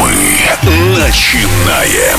Мы начинаем.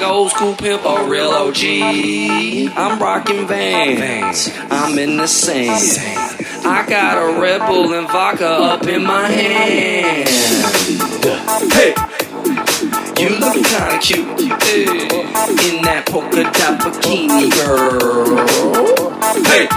School pimp, a real OG. I'm rocking vans, I'm in the sand. I got a Red Bull and vodka up in my hand. Hey, you look kinda cute in that polka dot bikini, girl. Hey,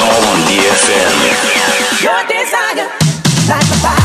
all on DFM. Your desire, like a fire.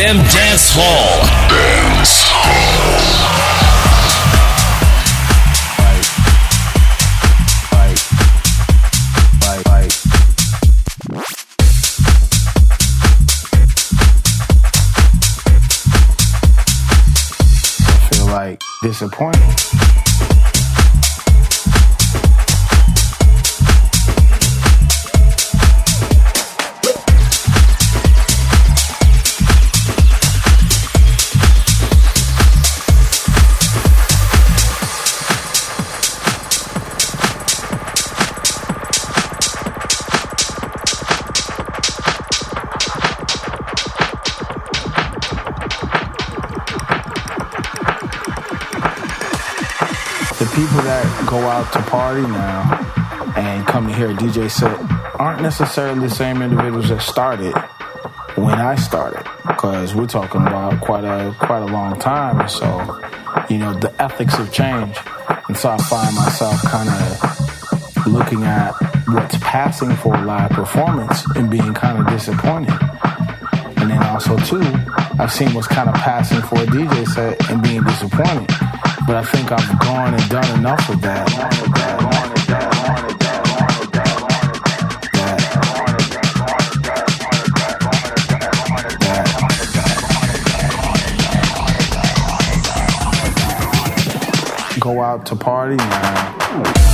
them down. Necessarily the same individuals that started when I started, because we're talking about quite a quite a long time. So, you know, the ethics have changed, and so I find myself kind of looking at what's passing for live performance and being kind of disappointed. And then also too, I've seen what's kind of passing for a DJ set and being disappointed. But I think I've gone and done enough of that. Go out to party now.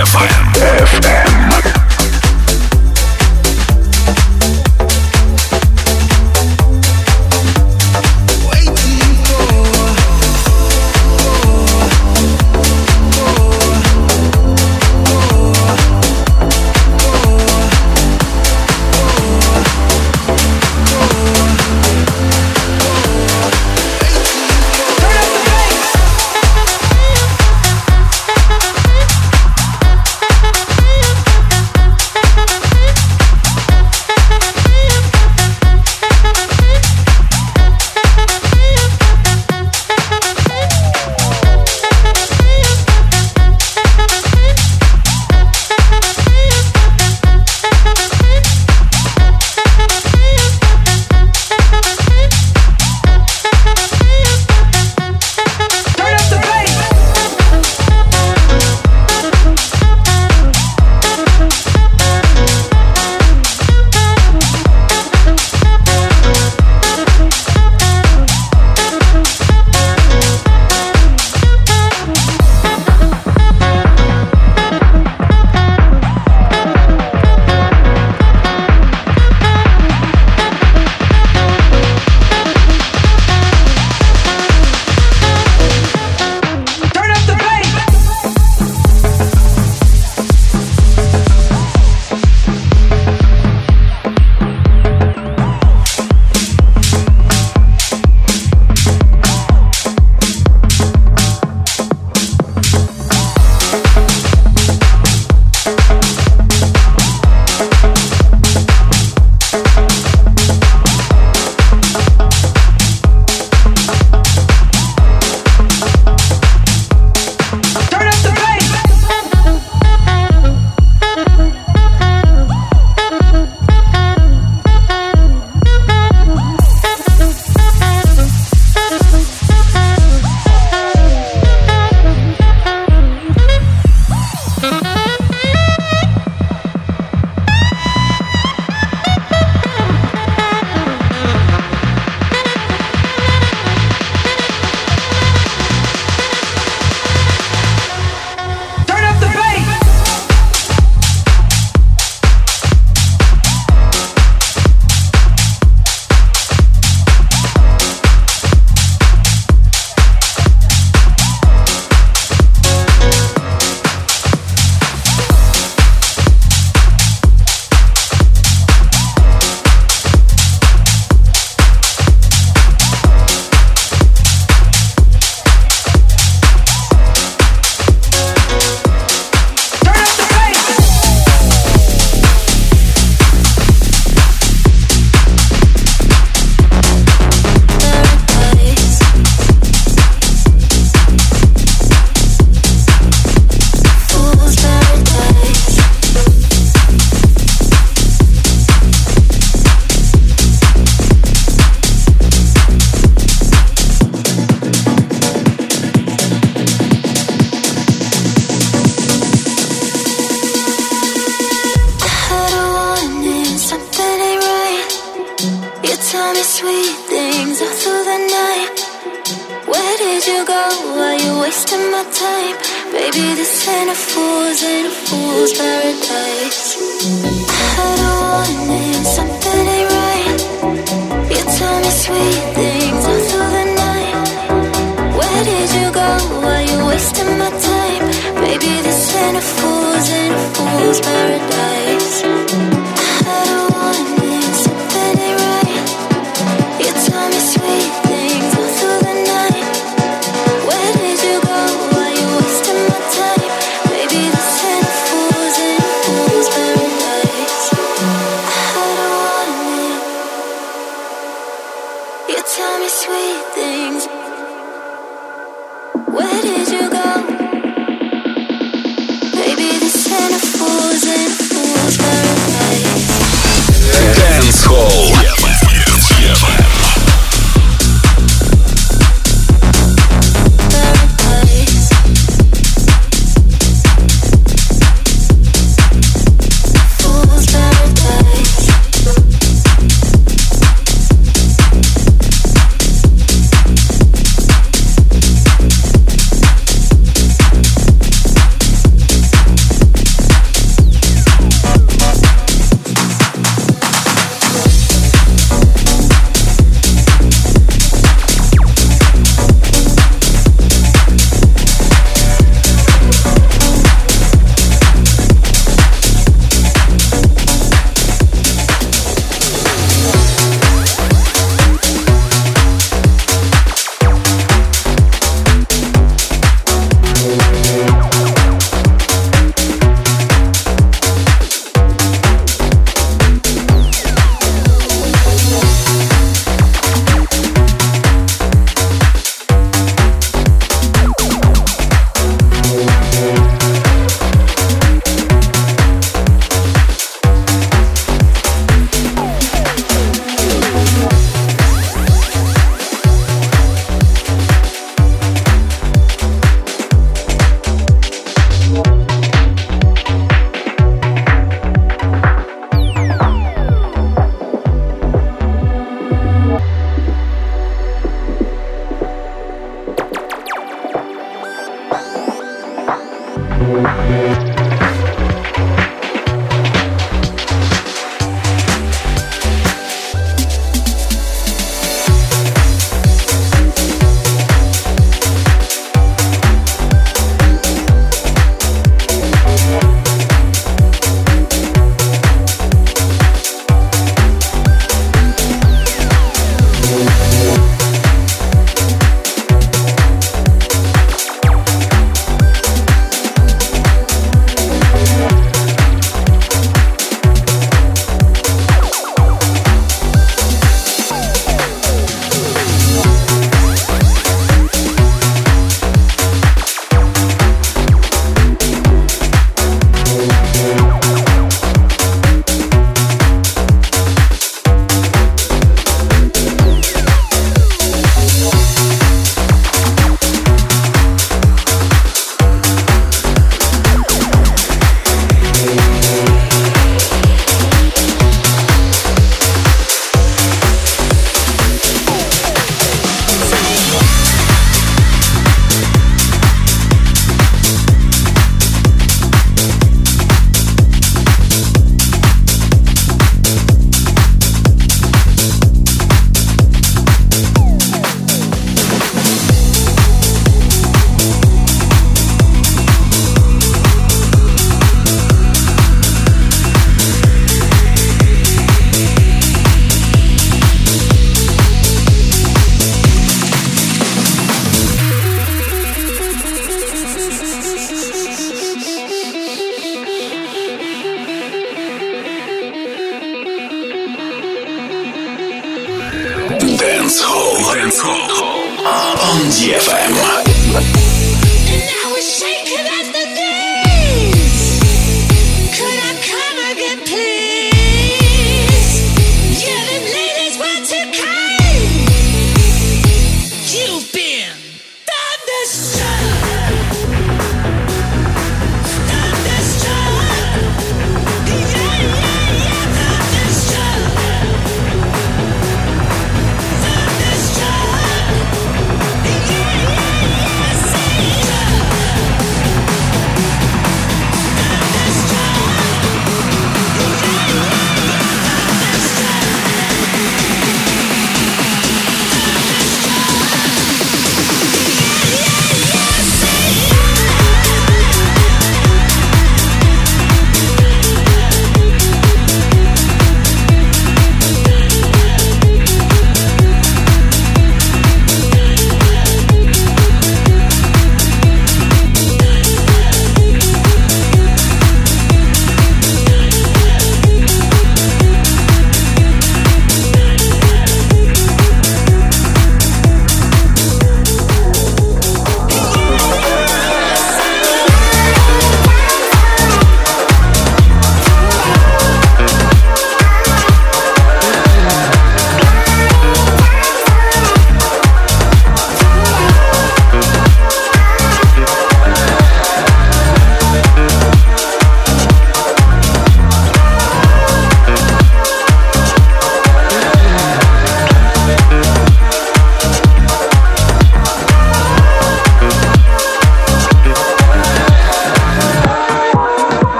DFM. FM.